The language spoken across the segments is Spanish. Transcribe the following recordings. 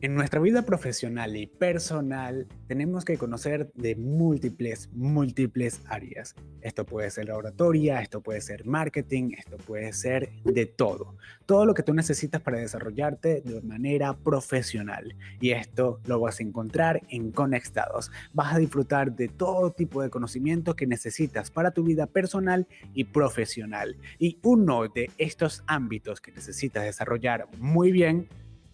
En nuestra vida profesional y personal tenemos que conocer de múltiples, múltiples áreas. Esto puede ser oratoria, esto puede ser marketing, esto puede ser de todo. Todo lo que tú necesitas para desarrollarte de manera profesional. Y esto lo vas a encontrar en Conectados. Vas a disfrutar de todo tipo de conocimiento que necesitas para tu vida personal y profesional. Y uno de estos ámbitos que necesitas desarrollar muy bien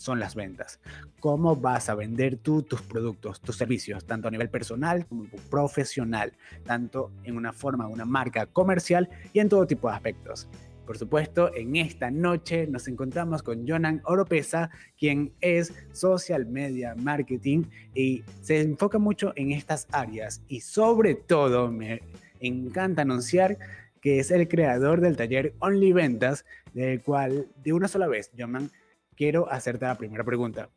son las ventas. ¿Cómo vas a vender tú tus productos, tus servicios, tanto a nivel personal como profesional, tanto en una forma, una marca comercial y en todo tipo de aspectos? Por supuesto, en esta noche nos encontramos con Jonan Oropesa, quien es social media marketing y se enfoca mucho en estas áreas y sobre todo me encanta anunciar que es el creador del taller Only Ventas, del cual de una sola vez, Jonan quiero hacerte la primera pregunta.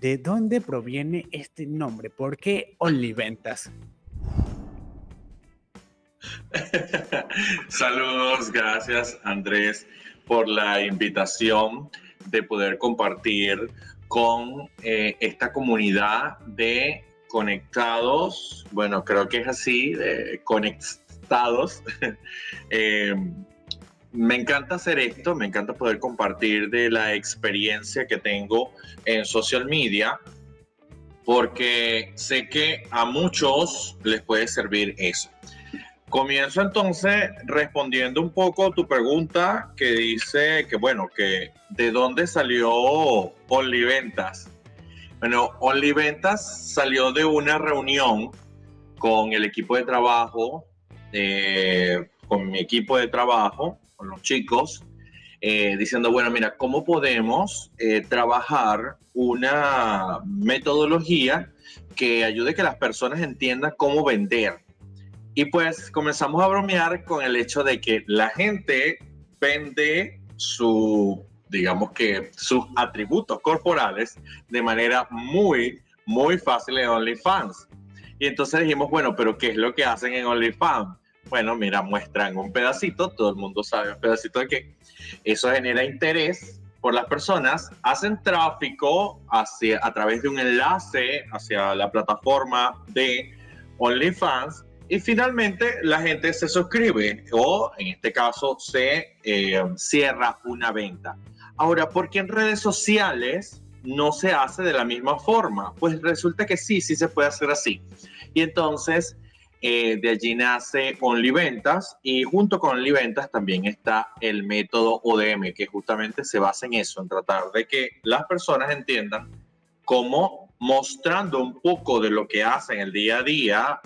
¿De dónde proviene este nombre? ¿Por qué Oliventas? Saludos, gracias Andrés por la invitación de poder compartir con eh, esta comunidad de conectados, bueno, creo que es así, de conectados, eh, me encanta hacer esto, me encanta poder compartir de la experiencia que tengo en social media, porque sé que a muchos les puede servir eso. Comienzo entonces respondiendo un poco a tu pregunta que dice que, bueno, que de dónde salió Ventas. Bueno, Ventas salió de una reunión con el equipo de trabajo, eh, con mi equipo de trabajo, con los chicos, eh, diciendo, bueno, mira, ¿cómo podemos eh, trabajar una metodología que ayude a que las personas entiendan cómo vender? Y pues comenzamos a bromear con el hecho de que la gente vende su, digamos que sus atributos corporales de manera muy, muy fácil en OnlyFans. Y entonces dijimos, bueno, pero ¿qué es lo que hacen en OnlyFans? Bueno, mira, muestran un pedacito, todo el mundo sabe un pedacito de que eso genera interés por las personas, hacen tráfico hacia, a través de un enlace hacia la plataforma de OnlyFans y finalmente la gente se suscribe o en este caso se eh, cierra una venta. Ahora, ¿por qué en redes sociales no se hace de la misma forma? Pues resulta que sí, sí se puede hacer así. Y entonces eh, de allí nace OnlyVentas y junto con OnlyVentas también está el método ODM, que justamente se basa en eso, en tratar de que las personas entiendan cómo mostrando un poco de lo que hacen el día a día,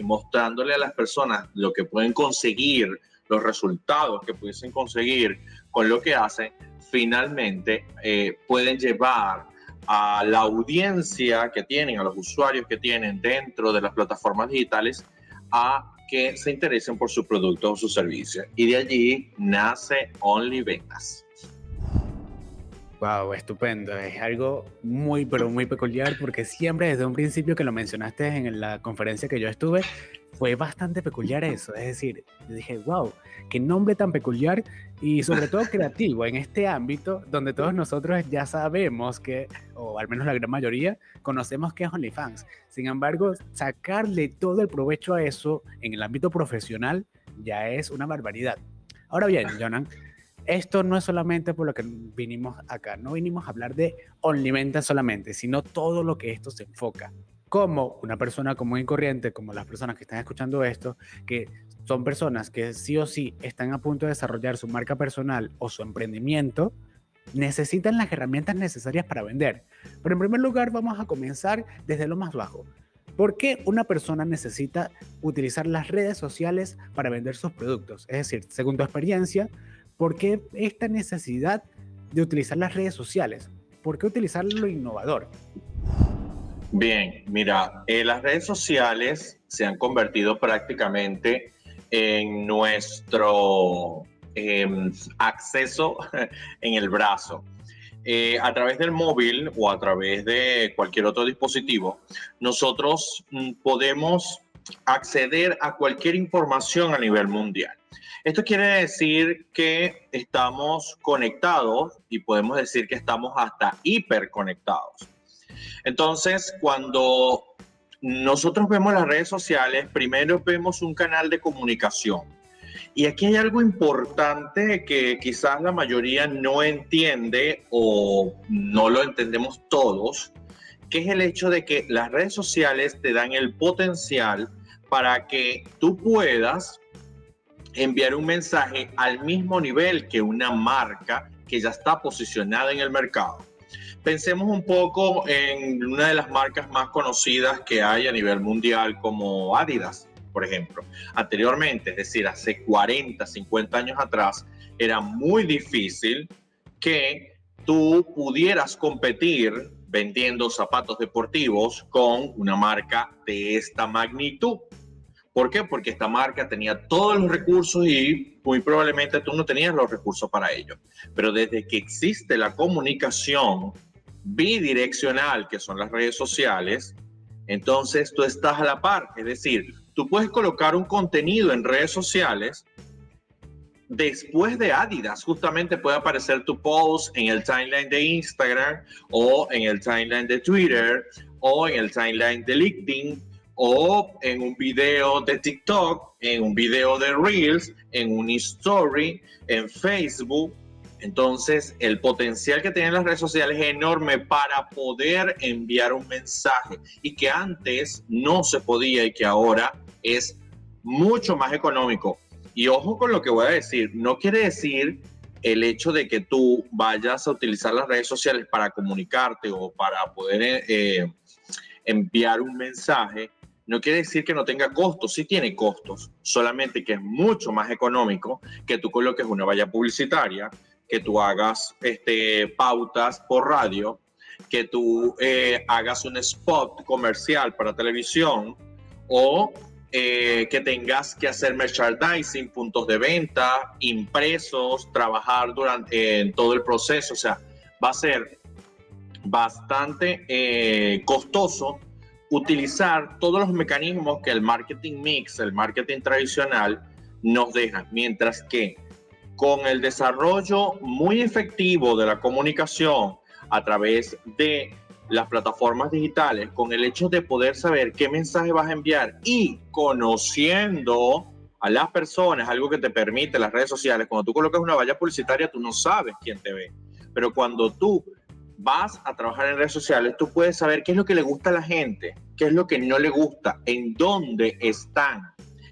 mostrándole a las personas lo que pueden conseguir, los resultados que pudiesen conseguir con lo que hacen, finalmente eh, pueden llevar a la audiencia que tienen, a los usuarios que tienen dentro de las plataformas digitales, a que se interesen por su producto o su servicio. Y de allí nace Only Ventas. Wow, estupendo. Es algo muy, pero muy peculiar porque siempre desde un principio que lo mencionaste en la conferencia que yo estuve, fue bastante peculiar eso. Es decir, dije, wow, qué nombre tan peculiar y sobre todo creativo en este ámbito donde todos nosotros ya sabemos que, o al menos la gran mayoría, conocemos que es OnlyFans. Sin embargo, sacarle todo el provecho a eso en el ámbito profesional ya es una barbaridad. Ahora bien, Jonan, esto no es solamente por lo que vinimos acá, no vinimos a hablar de OnlyVenta solamente, sino todo lo que esto se enfoca. Como una persona común y corriente, como las personas que están escuchando esto, que son personas que sí o sí están a punto de desarrollar su marca personal o su emprendimiento, necesitan las herramientas necesarias para vender. Pero en primer lugar vamos a comenzar desde lo más bajo. ¿Por qué una persona necesita utilizar las redes sociales para vender sus productos? Es decir, según tu experiencia, ¿Por qué esta necesidad de utilizar las redes sociales? ¿Por qué utilizar lo innovador? Bien, mira, eh, las redes sociales se han convertido prácticamente en nuestro em, acceso en el brazo. Eh, a través del móvil o a través de cualquier otro dispositivo, nosotros mm, podemos acceder a cualquier información a nivel mundial. Esto quiere decir que estamos conectados y podemos decir que estamos hasta hiperconectados. Entonces, cuando nosotros vemos las redes sociales, primero vemos un canal de comunicación. Y aquí hay algo importante que quizás la mayoría no entiende o no lo entendemos todos, que es el hecho de que las redes sociales te dan el potencial para que tú puedas enviar un mensaje al mismo nivel que una marca que ya está posicionada en el mercado. Pensemos un poco en una de las marcas más conocidas que hay a nivel mundial como Adidas, por ejemplo. Anteriormente, es decir, hace 40, 50 años atrás, era muy difícil que tú pudieras competir vendiendo zapatos deportivos con una marca de esta magnitud. ¿Por qué? Porque esta marca tenía todos los recursos y muy probablemente tú no tenías los recursos para ello. Pero desde que existe la comunicación bidireccional, que son las redes sociales, entonces tú estás a la par. Es decir, tú puedes colocar un contenido en redes sociales. Después de Adidas, justamente puede aparecer tu post en el timeline de Instagram o en el timeline de Twitter o en el timeline de LinkedIn o en un video de TikTok, en un video de Reels, en un story, en Facebook. Entonces, el potencial que tienen las redes sociales es enorme para poder enviar un mensaje y que antes no se podía y que ahora es mucho más económico. Y ojo con lo que voy a decir, no quiere decir el hecho de que tú vayas a utilizar las redes sociales para comunicarte o para poder eh, enviar un mensaje, no quiere decir que no tenga costos, sí tiene costos, solamente que es mucho más económico que tú coloques una valla publicitaria, que tú hagas este, pautas por radio, que tú eh, hagas un spot comercial para televisión o eh, que tengas que hacer merchandising, puntos de venta, impresos, trabajar durante todo el proceso. O sea, va a ser bastante eh, costoso utilizar todos los mecanismos que el marketing mix, el marketing tradicional, nos deja, mientras que con el desarrollo muy efectivo de la comunicación a través de las plataformas digitales, con el hecho de poder saber qué mensaje vas a enviar y conociendo a las personas, algo que te permite las redes sociales, cuando tú colocas una valla publicitaria, tú no sabes quién te ve, pero cuando tú vas a trabajar en redes sociales, tú puedes saber qué es lo que le gusta a la gente, qué es lo que no le gusta, en dónde están,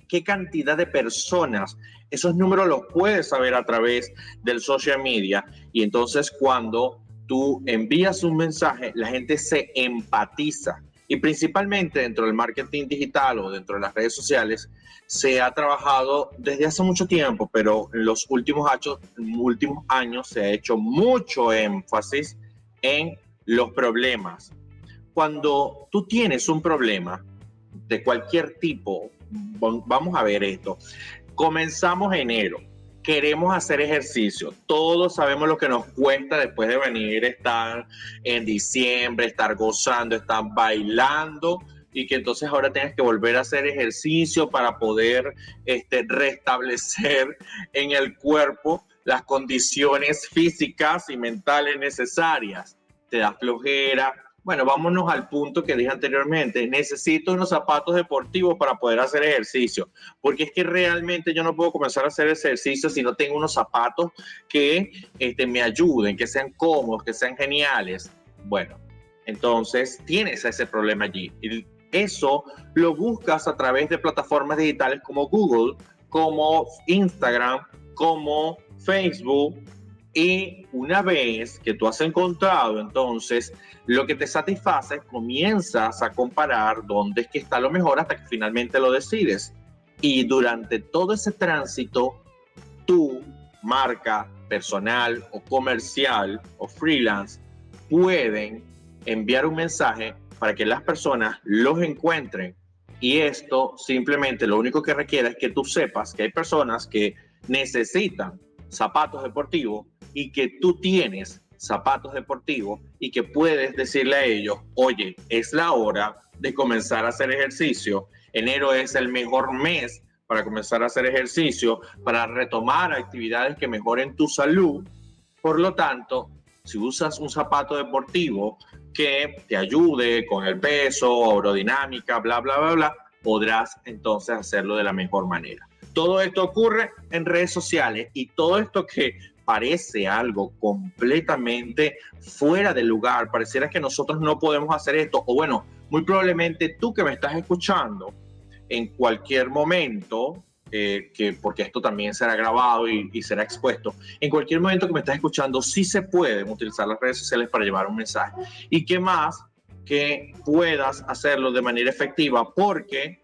qué cantidad de personas. Esos números los puedes saber a través del social media y entonces cuando tú envías un mensaje, la gente se empatiza. Y principalmente dentro del marketing digital o dentro de las redes sociales, se ha trabajado desde hace mucho tiempo, pero en los últimos años, últimos años se ha hecho mucho énfasis en los problemas. Cuando tú tienes un problema de cualquier tipo, vamos a ver esto, comenzamos enero, queremos hacer ejercicio, todos sabemos lo que nos cuesta después de venir, estar en diciembre, estar gozando, estar bailando y que entonces ahora tengas que volver a hacer ejercicio para poder este, restablecer en el cuerpo las condiciones físicas y mentales necesarias. Te da flojera. Bueno, vámonos al punto que dije anteriormente. Necesito unos zapatos deportivos para poder hacer ejercicio, porque es que realmente yo no puedo comenzar a hacer ejercicio si no tengo unos zapatos que este, me ayuden, que sean cómodos, que sean geniales. Bueno, entonces tienes ese problema allí. Y eso lo buscas a través de plataformas digitales como Google, como Instagram, como Facebook. Y una vez que tú has encontrado entonces lo que te satisface, comienzas a comparar dónde es que está lo mejor hasta que finalmente lo decides. Y durante todo ese tránsito, tu marca personal o comercial o freelance pueden enviar un mensaje para que las personas los encuentren. Y esto simplemente lo único que requiere es que tú sepas que hay personas que necesitan zapatos deportivos y que tú tienes zapatos deportivos y que puedes decirle a ellos, oye, es la hora de comenzar a hacer ejercicio. Enero es el mejor mes para comenzar a hacer ejercicio, para retomar actividades que mejoren tu salud. Por lo tanto, si usas un zapato deportivo que te ayude con el peso, aerodinámica, bla, bla, bla, bla, podrás entonces hacerlo de la mejor manera. Todo esto ocurre en redes sociales y todo esto que parece algo completamente fuera de lugar, pareciera que nosotros no podemos hacer esto, o bueno, muy probablemente tú que me estás escuchando, en cualquier momento, eh, que, porque esto también será grabado y, y, será expuesto, en cualquier momento que me estás escuchando, sí se pueden utilizar las redes sociales para llevar un mensaje. Y qué más que puedas hacerlo de manera efectiva, porque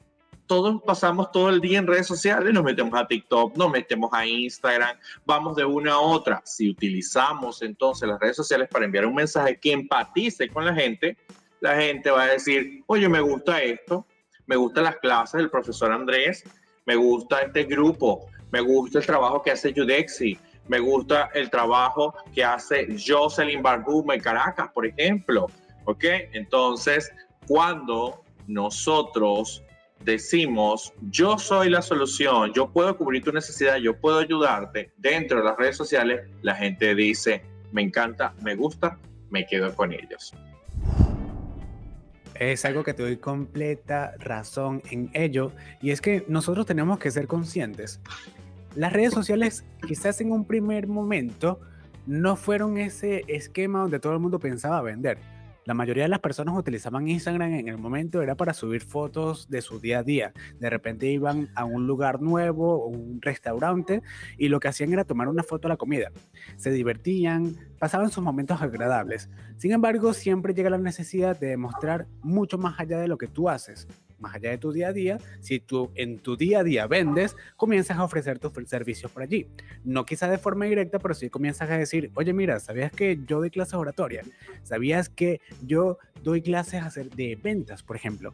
todos pasamos todo el día en redes sociales, nos metemos a TikTok, nos metemos a Instagram, vamos de una a otra. Si utilizamos entonces las redes sociales para enviar un mensaje que empatice con la gente, la gente va a decir, oye, me gusta esto, me gustan las clases del profesor Andrés, me gusta este grupo, me gusta el trabajo que hace Judexi, me gusta el trabajo que hace Jocelyn Barboum en Caracas, por ejemplo. ¿Ok? Entonces, cuando nosotros decimos, yo soy la solución, yo puedo cubrir tu necesidad, yo puedo ayudarte dentro de las redes sociales, la gente dice, me encanta, me gusta, me quedo con ellos. Es algo que te doy completa razón en ello y es que nosotros tenemos que ser conscientes. Las redes sociales quizás en un primer momento no fueron ese esquema donde todo el mundo pensaba vender la mayoría de las personas utilizaban Instagram en el momento era para subir fotos de su día a día. De repente iban a un lugar nuevo o un restaurante y lo que hacían era tomar una foto de la comida. Se divertían, pasaban sus momentos agradables. Sin embargo, siempre llega la necesidad de demostrar mucho más allá de lo que tú haces más allá de tu día a día, si tú en tu día a día vendes, comienzas a ofrecer tus servicios por allí. No quizás de forma directa, pero sí comienzas a decir, oye, mira, ¿sabías que yo doy clases oratoria? ¿Sabías que yo doy clases de ventas, por ejemplo?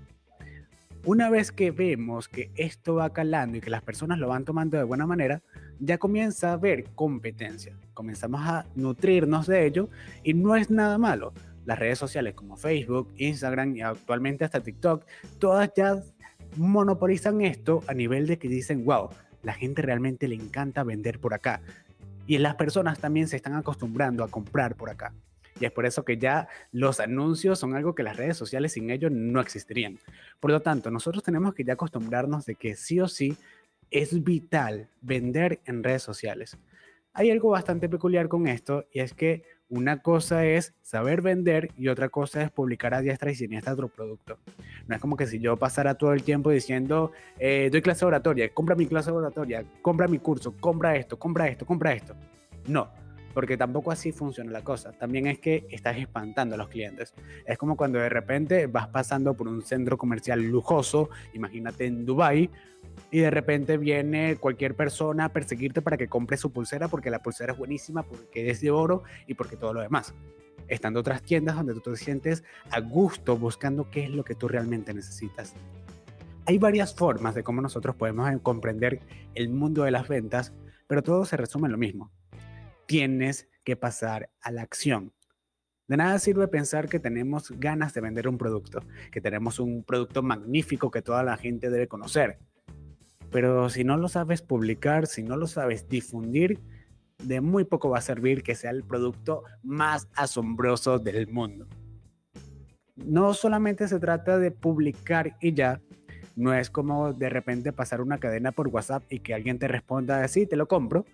Una vez que vemos que esto va calando y que las personas lo van tomando de buena manera, ya comienza a haber competencia. Comenzamos a nutrirnos de ello y no es nada malo las redes sociales como Facebook, Instagram y actualmente hasta TikTok, todas ya monopolizan esto a nivel de que dicen, wow, la gente realmente le encanta vender por acá. Y las personas también se están acostumbrando a comprar por acá. Y es por eso que ya los anuncios son algo que las redes sociales sin ellos no existirían. Por lo tanto, nosotros tenemos que ya acostumbrarnos de que sí o sí es vital vender en redes sociales. Hay algo bastante peculiar con esto y es que una cosa es saber vender y otra cosa es publicar a diestra y siniestra otro producto. No es como que si yo pasara todo el tiempo diciendo, eh, doy clase oratoria, compra mi clase oratoria, compra mi curso, compra esto, compra esto, compra esto. No, porque tampoco así funciona la cosa. También es que estás espantando a los clientes. Es como cuando de repente vas pasando por un centro comercial lujoso, imagínate en Dubai, y de repente viene cualquier persona a perseguirte para que compres su pulsera porque la pulsera es buenísima, porque es de oro y porque todo lo demás. Estando otras tiendas donde tú te sientes a gusto buscando qué es lo que tú realmente necesitas. Hay varias formas de cómo nosotros podemos comprender el mundo de las ventas, pero todo se resume en lo mismo. Tienes que pasar a la acción. De nada sirve pensar que tenemos ganas de vender un producto, que tenemos un producto magnífico que toda la gente debe conocer pero si no lo sabes publicar, si no lo sabes difundir, de muy poco va a servir que sea el producto más asombroso del mundo. No solamente se trata de publicar y ya, no es como de repente pasar una cadena por WhatsApp y que alguien te responda, sí, te lo compro.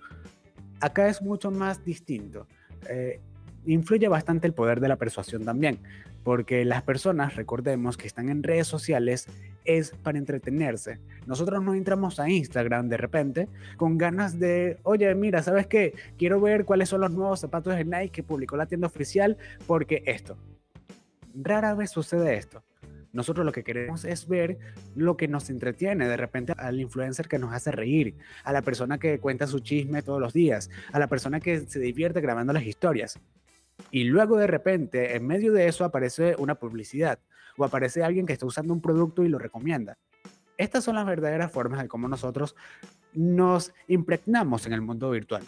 Acá es mucho más distinto. Eh, influye bastante el poder de la persuasión también, porque las personas, recordemos que están en redes sociales, es para entretenerse. Nosotros no entramos a Instagram de repente con ganas de, oye, mira, ¿sabes qué? Quiero ver cuáles son los nuevos zapatos de Nike que publicó la tienda oficial porque esto. Rara vez sucede esto. Nosotros lo que queremos es ver lo que nos entretiene, de repente al influencer que nos hace reír, a la persona que cuenta su chisme todos los días, a la persona que se divierte grabando las historias. Y luego de repente, en medio de eso aparece una publicidad o aparece alguien que está usando un producto y lo recomienda. Estas son las verdaderas formas de cómo nosotros nos impregnamos en el mundo virtual.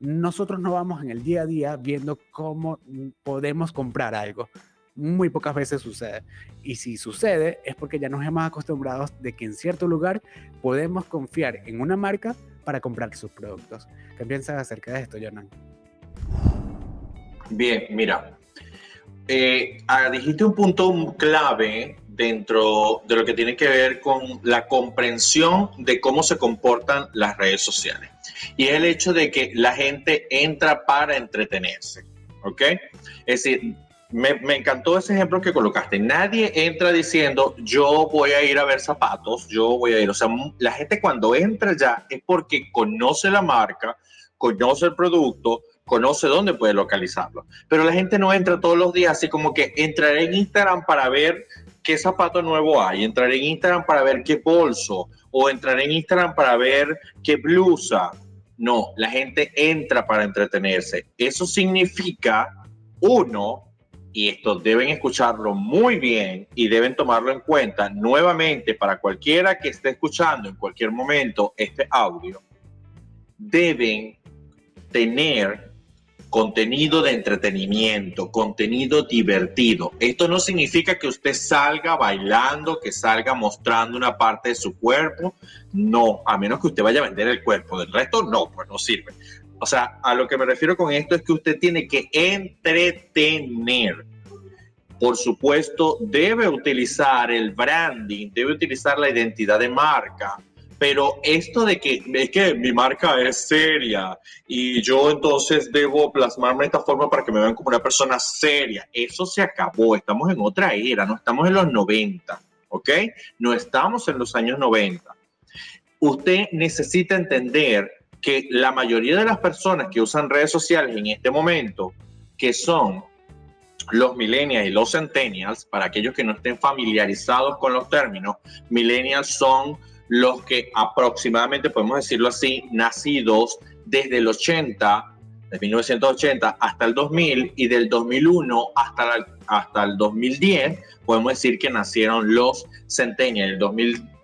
Nosotros no vamos en el día a día viendo cómo podemos comprar algo. Muy pocas veces sucede. Y si sucede es porque ya nos hemos acostumbrado de que en cierto lugar podemos confiar en una marca para comprar sus productos. ¿Qué piensas acerca de esto, Jonan? Bien, mira, eh, ah, dijiste un punto clave dentro de lo que tiene que ver con la comprensión de cómo se comportan las redes sociales. Y es el hecho de que la gente entra para entretenerse, ¿ok? Es decir, me, encantó ese ejemplo que colocaste. Nadie entra diciendo, yo voy a ir a ver zapatos, yo voy a ir. O sea, la gente cuando entra ya es porque conoce la marca, conoce el producto, conoce dónde puede localizarlo. Pero la gente no entra todos los días así como que entraré en Instagram para ver qué zapato nuevo hay, entraré en Instagram para ver qué bolso o entraré en Instagram para ver qué blusa. No, la gente entra para entretenerse. Eso significa, uno, y esto deben escucharlo muy bien y deben tomarlo en cuenta nuevamente para cualquiera que esté escuchando en cualquier momento este audio, deben tener contenido de entretenimiento, contenido divertido. Esto no significa que usted salga bailando, que salga mostrando una parte de su cuerpo. No, a menos que usted vaya a vender el cuerpo. Del resto, no, pues no sirve. O sea, a lo que me refiero con esto es que usted tiene que entretener. Por supuesto, debe utilizar el branding, debe utilizar la identidad de marca, pero esto de que es que mi marca es seria y yo entonces debo plasmarme de esta forma para que me vean como una persona seria, eso se acabó, estamos en otra era, no estamos en los 90, ¿ok? No estamos en los años 90. Usted necesita entender que la mayoría de las personas que usan redes sociales en este momento, que son los millennials y los centennials, para aquellos que no estén familiarizados con los términos, millennials son los que aproximadamente, podemos decirlo así, nacidos desde el 80, de 1980 hasta el 2000 y del 2001 hasta, hasta el 2010, podemos decir que nacieron los centennials. El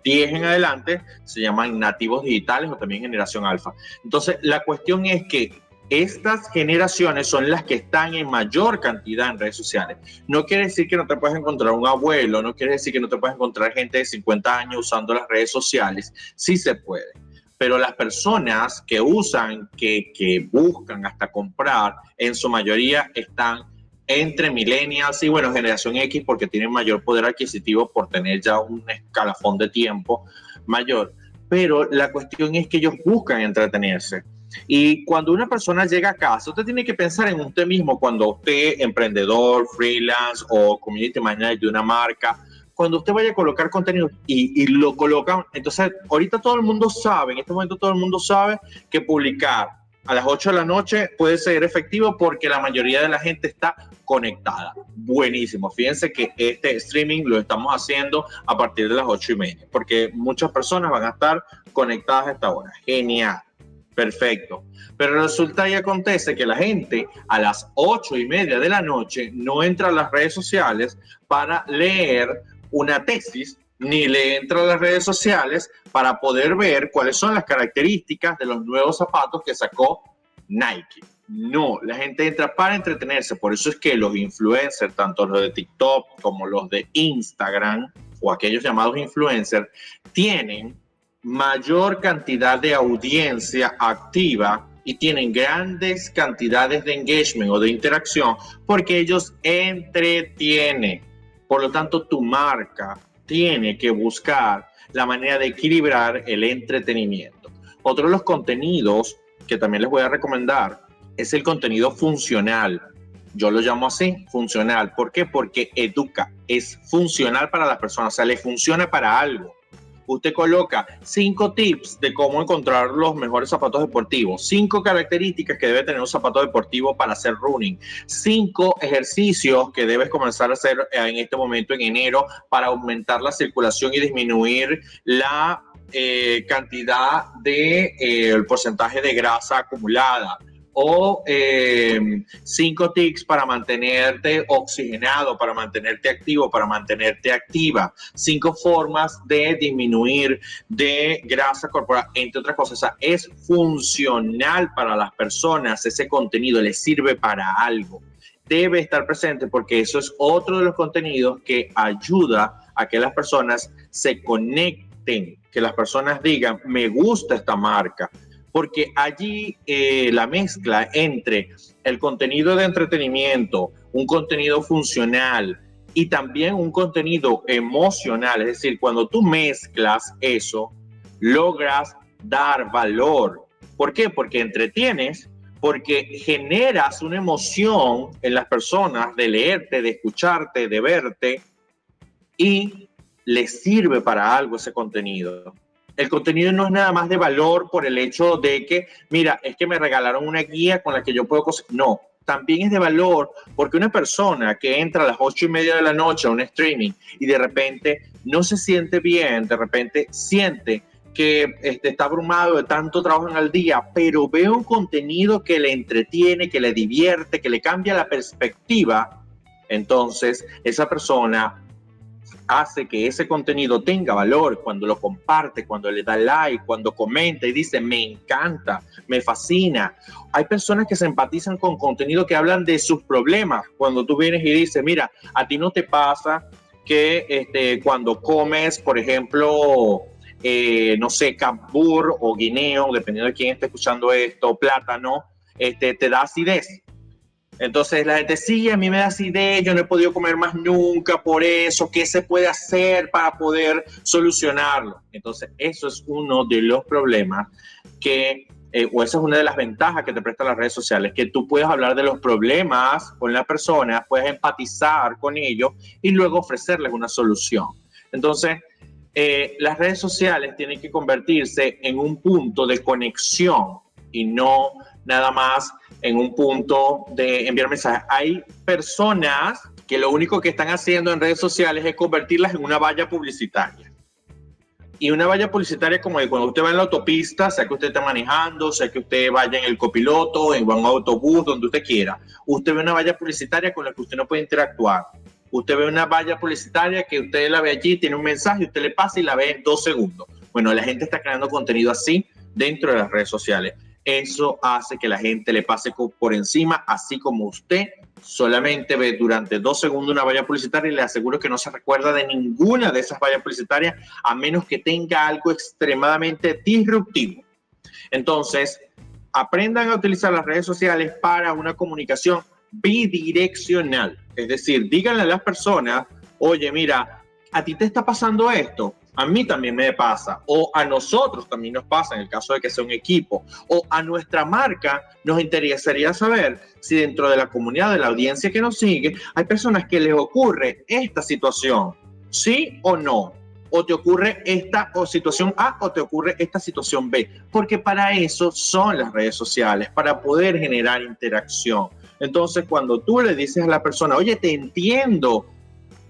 2010 en adelante se llaman nativos digitales o también generación alfa. Entonces, la cuestión es que estas generaciones son las que están en mayor cantidad en redes sociales. No quiere decir que no te puedes encontrar un abuelo, no quiere decir que no te puedes encontrar gente de 50 años usando las redes sociales. Sí se puede. Pero las personas que usan, que, que buscan hasta comprar, en su mayoría están entre millennials y bueno, generación X porque tienen mayor poder adquisitivo por tener ya un escalafón de tiempo mayor. Pero la cuestión es que ellos buscan entretenerse y cuando una persona llega a casa, usted tiene que pensar en usted mismo cuando usted, emprendedor, freelance o community manager de una marca, cuando usted vaya a colocar contenido y, lo colocan, entonces ahorita todo el mundo sabe, en este momento todo el mundo sabe que publicar a las 8 de la noche puede ser efectivo porque la mayoría de la gente está conectada. Buenísimo. Fíjense que este streaming lo estamos haciendo a partir de las 8 y media porque muchas personas van a estar conectadas a esta hora. Genial. Perfecto. Pero resulta y acontece que la gente a las ocho y media de la noche no entra a las redes sociales para leer una tesis, ni le entra a las redes sociales para poder ver cuáles son las características de los nuevos zapatos que sacó Nike. No, la gente entra para entretenerse. Por eso es que los influencers, tanto los de TikTok como los de Instagram o aquellos llamados influencers, tienen mayor cantidad de audiencia activa y tienen grandes cantidades de engagement o de interacción porque ellos entretienen. Por lo tanto, tu marca tiene que buscar la manera de equilibrar el entretenimiento. Otro de los contenidos que también les voy a recomendar es el contenido funcional. Yo lo llamo así, funcional. ¿Por qué? Porque educa, es funcional para las personas, o sea, le funciona para algo usted coloca cinco tips de cómo encontrar los mejores zapatos deportivos, cinco características que debe tener un zapato deportivo para hacer running, cinco ejercicios que debes comenzar a hacer en este momento en enero para aumentar la circulación y disminuir la eh, cantidad de eh, porcentaje de grasa acumulada o eh, cinco tips para mantenerte oxigenado, para mantenerte activo, para mantenerte activa, cinco formas de disminuir de grasa corporal, entre otras cosas. Es funcional para las personas, ese contenido les sirve para algo. debe estar presente porque eso es otro de los contenidos que ayuda a que las personas se conecten, que las personas digan, me gusta esta marca, porque allí eh, la mezcla entre el contenido de entretenimiento, un contenido funcional y también un contenido emocional, es decir, cuando tú mezclas eso, logras dar valor. ¿Por qué? Porque entretienes, porque generas una emoción en las personas de leerte, de escucharte, de verte y les sirve para algo ese contenido. El contenido no es nada más de valor por el hecho de que, mira, es que me regalaron una guía con la que yo puedo... No, también es de valor porque una persona que entra a las ocho y media de la noche a un streaming y de repente no se siente bien, de repente siente que este, está abrumado de tanto trabajo en el día, pero ve un contenido que le entretiene, que le divierte, que le cambia la perspectiva, entonces esa persona hace que ese contenido tenga valor cuando lo comparte, cuando le da like, cuando comenta y dice, me encanta, me fascina. Hay personas que se empatizan con contenido que hablan de sus problemas. Cuando tú vienes y dices, mira, a ti no te pasa que este, cuando comes, por ejemplo, eh, no sé, cambur o guineo, dependiendo de quién esté escuchando esto, plátano, este, te da acidez. Entonces la gente, sí, a mí me da acidez, yo no he podido comer más nunca por eso, ¿qué se puede hacer para poder solucionarlo? Entonces eso es uno de los problemas que, eh, o esa es una de las ventajas que te prestan las redes sociales, que tú puedes hablar de los problemas con la persona, puedes empatizar con ellos y luego ofrecerles una solución. Entonces, eh, las redes sociales tienen que convertirse en un punto de conexión y no nada más en un punto de enviar mensajes. Hay personas que lo único que están haciendo en redes sociales es convertirlas en una valla publicitaria. Y una valla publicitaria como de cuando usted va en la autopista, sea que usted esté manejando, sea que usted vaya en el copiloto, en un autobús, donde usted quiera. Usted ve una valla publicitaria con la que usted no puede interactuar. Usted ve una valla publicitaria que usted la ve allí, tiene un mensaje, usted le pasa y la ve en dos segundos. Bueno, la gente está creando contenido así dentro de las redes sociales. Eso hace que la gente le pase por encima, así como usted solamente ve durante dos segundos una valla publicitaria y le aseguro que no se recuerda de ninguna de esas vallas publicitarias a menos que tenga algo extremadamente disruptivo. Entonces, aprendan a utilizar las redes sociales para una comunicación bidireccional. Es decir, díganle a las personas, oye, mira, a ti te está pasando esto, a mí también me pasa, o a nosotros también nos pasa en el caso de que sea un equipo, o a nuestra marca nos interesaría saber si dentro de la comunidad, de la audiencia que nos sigue, hay personas que les ocurre esta situación, sí o no, o te ocurre esta o situación A o te ocurre esta situación B, porque para eso son las redes sociales, para poder generar interacción. Entonces, cuando tú le dices a la persona, oye, te entiendo,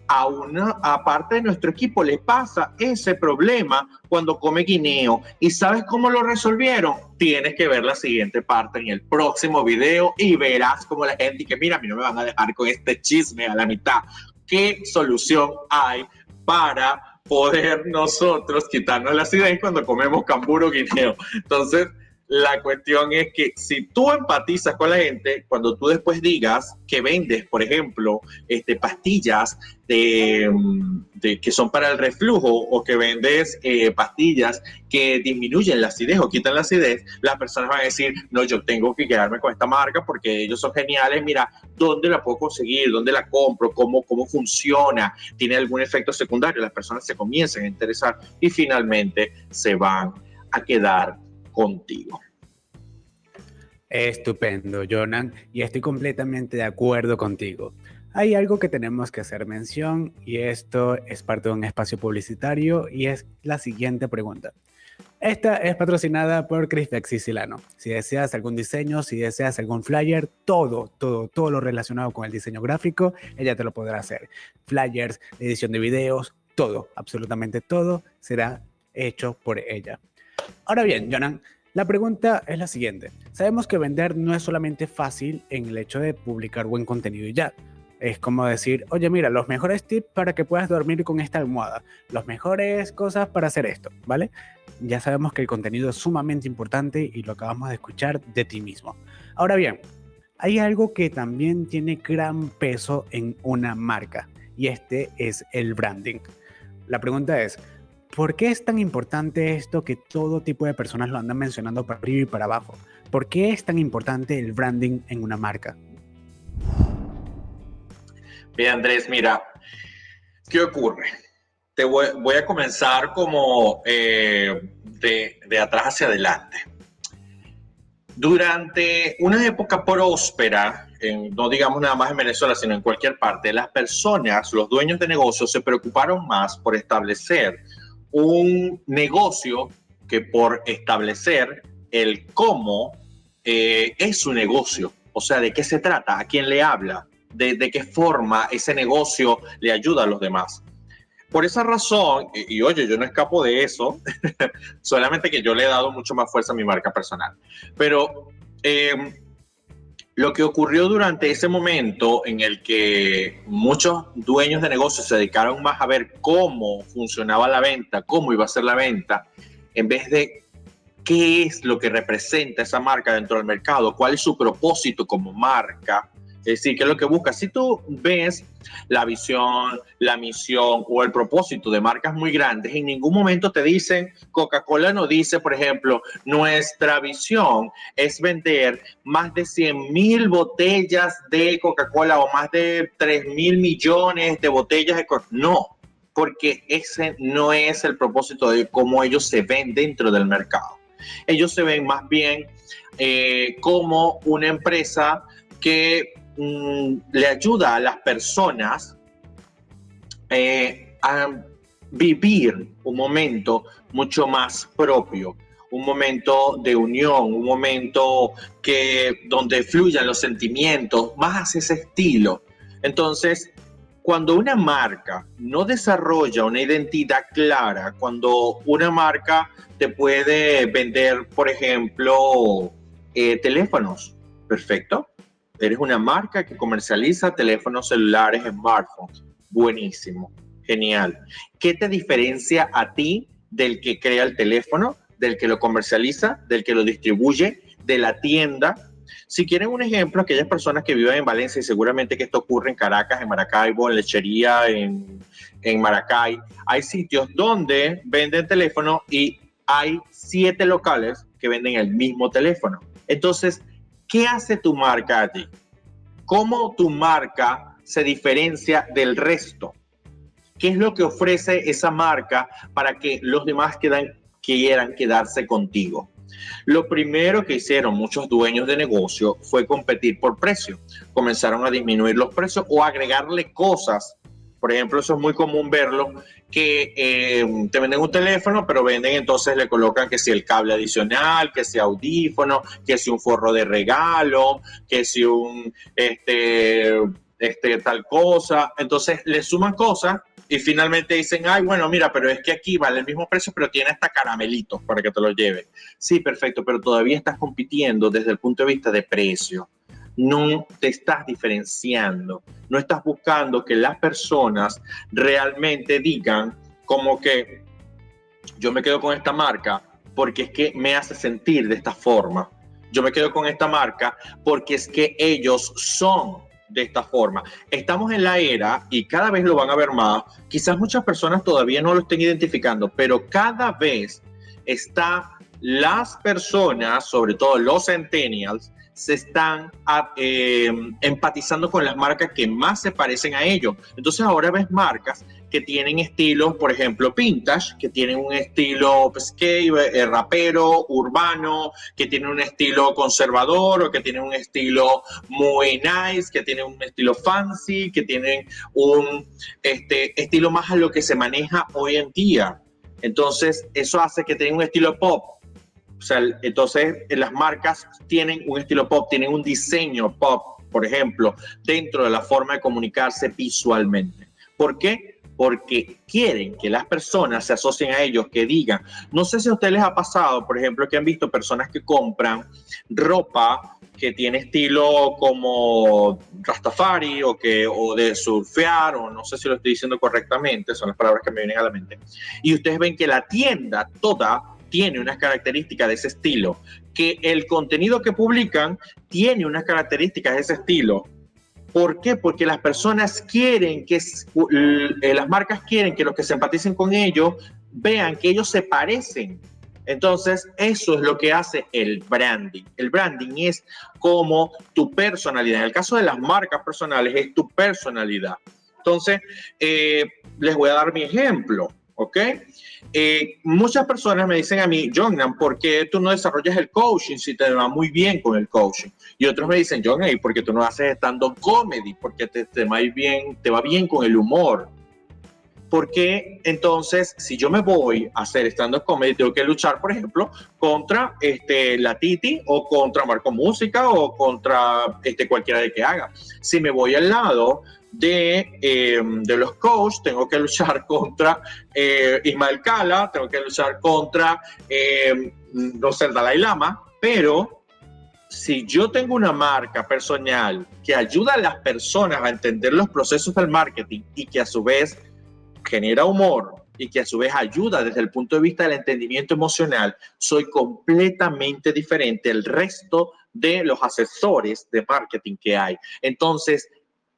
a una parte de nuestro equipo le pasa ese problema cuando come guineo. ¿Y sabes cómo lo resolvieron? Tienes que ver la siguiente parte en el próximo video y verás cómo la gente que mira, a mí no me van a dejar con este chisme a la mitad. ¿Qué solución hay para poder nosotros quitarnos la acidez cuando comemos camburo guineo? Entonces, la cuestión es que si tú empatizas con la gente, cuando tú después digas que vendes, por ejemplo, este, pastillas de, que son para el reflujo o que vendes eh, pastillas que disminuyen la acidez o quitan la acidez, las personas van a decir, no, yo tengo que quedarme con esta marca porque ellos son geniales, mira, ¿dónde la puedo conseguir? ¿Dónde la compro? ¿Cómo, cómo funciona? ¿Tiene algún efecto secundario? Las personas se comienzan a interesar y finalmente se van a quedar contigo. Estupendo, Jonan, y estoy completamente de acuerdo contigo. Hay algo que tenemos que hacer mención y esto es parte de un espacio publicitario y es la siguiente pregunta. Esta es patrocinada por Crispex Silano. Si deseas algún diseño, si deseas algún flyer, todo, todo, todo lo relacionado con el diseño gráfico, ella te lo podrá hacer. Flyers, edición de videos, todo, absolutamente todo será hecho por ella. Ahora bien, Jonan, la pregunta es la siguiente. Sabemos que vender no es solamente fácil en el hecho de publicar buen contenido y ya. Es como decir, oye, mira, los mejores tips para que puedas dormir con esta almohada, los mejores cosas para hacer esto, ¿vale? Ya sabemos que el contenido es sumamente importante y lo acabamos de escuchar de ti mismo. Ahora bien, hay algo que también tiene gran peso en una marca y este es el branding. La pregunta es, ¿por qué es tan importante esto que todo tipo de personas lo andan mencionando para arriba y para abajo? ¿Por qué es tan importante el branding en una marca? Bien, Andrés, mira, ¿qué ocurre? Te voy, a comenzar como eh, de, de atrás hacia adelante. Durante una época próspera, no digamos nada más en Venezuela, sino en cualquier parte, las personas, los dueños de negocios, se preocuparon más por establecer un negocio que por establecer el cómo eh, es su negocio. O sea, de qué se trata, a quién le habla, de, qué forma ese negocio le ayuda a los demás. Por esa razón, y, oye, yo no escapo de eso, solamente que yo le he dado mucho más fuerza a mi marca personal. Pero em, lo que ocurrió durante ese momento en el que muchos dueños de negocios se dedicaron más a ver cómo funcionaba la venta, cómo iba a ser la venta, en vez de qué es lo que representa esa marca dentro del mercado, cuál es su propósito como marca, es decir, ¿qué es lo que busca? Si tú ves la visión, la misión o el propósito de marcas muy grandes, en ningún momento te dicen, Coca-Cola no dice, por ejemplo, nuestra visión es vender más de 100 mil botellas de Coca-Cola o más de 3 mil millones de botellas de Coca-Cola. No, porque ese no es el propósito de cómo ellos se ven dentro del mercado. Ellos se ven más bien eh, como una empresa que Mm, le ayuda a las personas eh, a vivir un momento mucho más propio, un momento de unión, un momento que donde fluyan los sentimientos, más ese estilo. Entonces, cuando una marca no desarrolla una identidad clara, cuando una marca te puede vender, por ejemplo, eh, teléfonos, perfecto, Eres una marca que comercializa teléfonos celulares, smartphones. Buenísimo, genial. ¿Qué te diferencia a ti del que crea el teléfono, del que lo comercializa, del que lo distribuye, de la tienda? Si quieren un ejemplo, aquellas personas que viven en Valencia, y seguramente que esto ocurre en Caracas, en Maracaibo, en Lechería, en, en Maracay, hay sitios donde venden teléfono y hay siete locales que venden el mismo teléfono. Entonces, ¿Qué hace tu marca a ti? ¿Cómo tu marca se diferencia del resto? ¿Qué es lo que ofrece esa marca para que los demás quieran quedarse contigo? Lo primero que hicieron muchos dueños de negocio fue competir por precio. Comenzaron a disminuir los precios o agregarle cosas por ejemplo, eso es muy común verlo, que eh, te venden un teléfono, pero venden entonces le colocan que si el cable adicional, que si audífono, que si un forro de regalo, que si un, este, este, tal cosa. Entonces le suman cosas y finalmente dicen, ay, bueno, mira, pero es que aquí vale el mismo precio, pero tiene hasta caramelitos para que te lo lleve. Sí, perfecto, pero todavía estás compitiendo desde el punto de vista de precio no te estás diferenciando, no estás buscando que las personas realmente digan como que yo me quedo con esta marca porque es que me hace sentir de esta forma. Yo me quedo con esta marca porque es que ellos son de esta forma. Estamos en la era y cada vez lo van a ver más. Quizás muchas personas todavía no lo estén identificando, pero cada vez está las personas, sobre todo los centennials, se están ah, eh, empatizando con las marcas que más se parecen a ellos. Entonces ahora ves marcas que tienen estilos, por ejemplo, vintage, que tienen un estilo skate, eh, rapero, urbano, que tienen un estilo conservador o que tienen un estilo muy nice, que tienen un estilo fancy, que tienen un este, estilo más a lo que se maneja hoy en día. Entonces, eso hace que tengan un estilo pop, o sea, entonces las marcas tienen un estilo pop, tienen un diseño pop, por ejemplo, dentro de la forma de comunicarse visualmente. ¿Por qué? Porque quieren que las personas se asocien a ellos, que digan, no sé si a ustedes les ha pasado, por ejemplo, que han visto personas que compran ropa que tiene estilo como Rastafari o, que, o de surfear, o no sé si lo estoy diciendo correctamente, son las palabras que me vienen a la mente. Y ustedes ven que la tienda toda tiene unas características de ese estilo, que el contenido que publican tiene unas características de ese estilo. ¿Por qué? Porque las personas quieren que, eh, las marcas quieren que los que se empaticen con ellos vean que ellos se parecen. Entonces, eso es lo que hace el branding. El branding es como tu personalidad. En el caso de las marcas personales, es tu personalidad. Entonces, eh, les voy a dar mi ejemplo, ¿ok? Eh, muchas personas me dicen a mí, John, ¿por qué tú no desarrollas el coaching si te va muy bien con el coaching? Y otros me dicen, John, ¿por qué tú no haces stand-up comedy? Porque te, te, va bien, te va bien con el humor. Porque entonces, si yo me voy a hacer stand-up comedy, tengo que luchar, por ejemplo, contra este, la Titi o contra Marco Música o contra este, cualquiera de que haga. Si me voy al lado de, em, de los coaches, tengo que luchar contra eh, Ismael Cala, tengo que luchar contra, eh, no sé, Dalai Lama, pero si yo tengo una marca personal que ayuda a las personas a entender los procesos del marketing y que a su vez genera humor y que a su vez ayuda desde el punto de vista del entendimiento emocional, soy completamente diferente al resto de los asesores de marketing que hay. Entonces,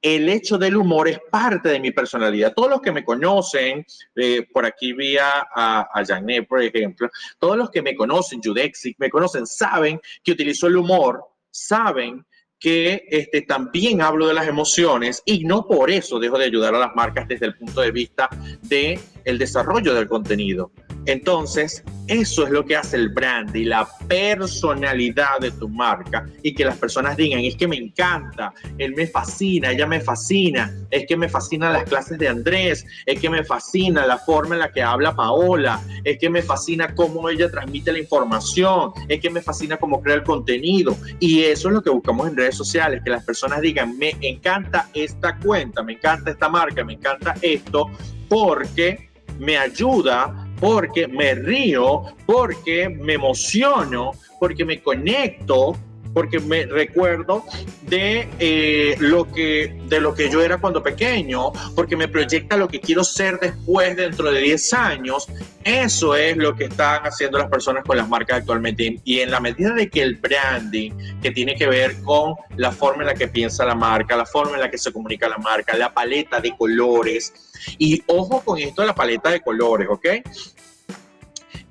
el hecho del humor es parte de mi personalidad. Todos los que me conocen, eh, por aquí vía a, a por ejemplo, todos los que me conocen, Judexic, me conocen, saben que utilizo el humor, saben que este, también hablo de las emociones y no por eso dejo de ayudar a las marcas desde el punto de vista del el desarrollo del contenido. Entonces, eso es lo que hace el brand y la personalidad de tu marca y que las personas digan, es que me encanta, él me fascina, ella me fascina, es que me fascinan las clases de Andrés, es que me fascina la forma en la que habla Paola, es que me fascina cómo ella transmite la información, es que me fascina cómo crea el contenido. Y eso es lo que buscamos en redes sociales, que las personas digan, me encanta esta cuenta, me encanta esta marca, me encanta esto, porque me ayuda porque me río, porque me emociono, porque me conecto, porque me recuerdo de, eh, lo que, de lo que yo era cuando pequeño, porque me proyecta lo que quiero ser después, dentro de 10 años. Eso es lo que están haciendo las personas con las marcas actualmente. Y en la medida de que el branding, que tiene que ver con la forma en la que piensa la marca, la forma en la que se comunica la marca, la paleta de colores, y ojo con esto la paleta de colores, ¿ok?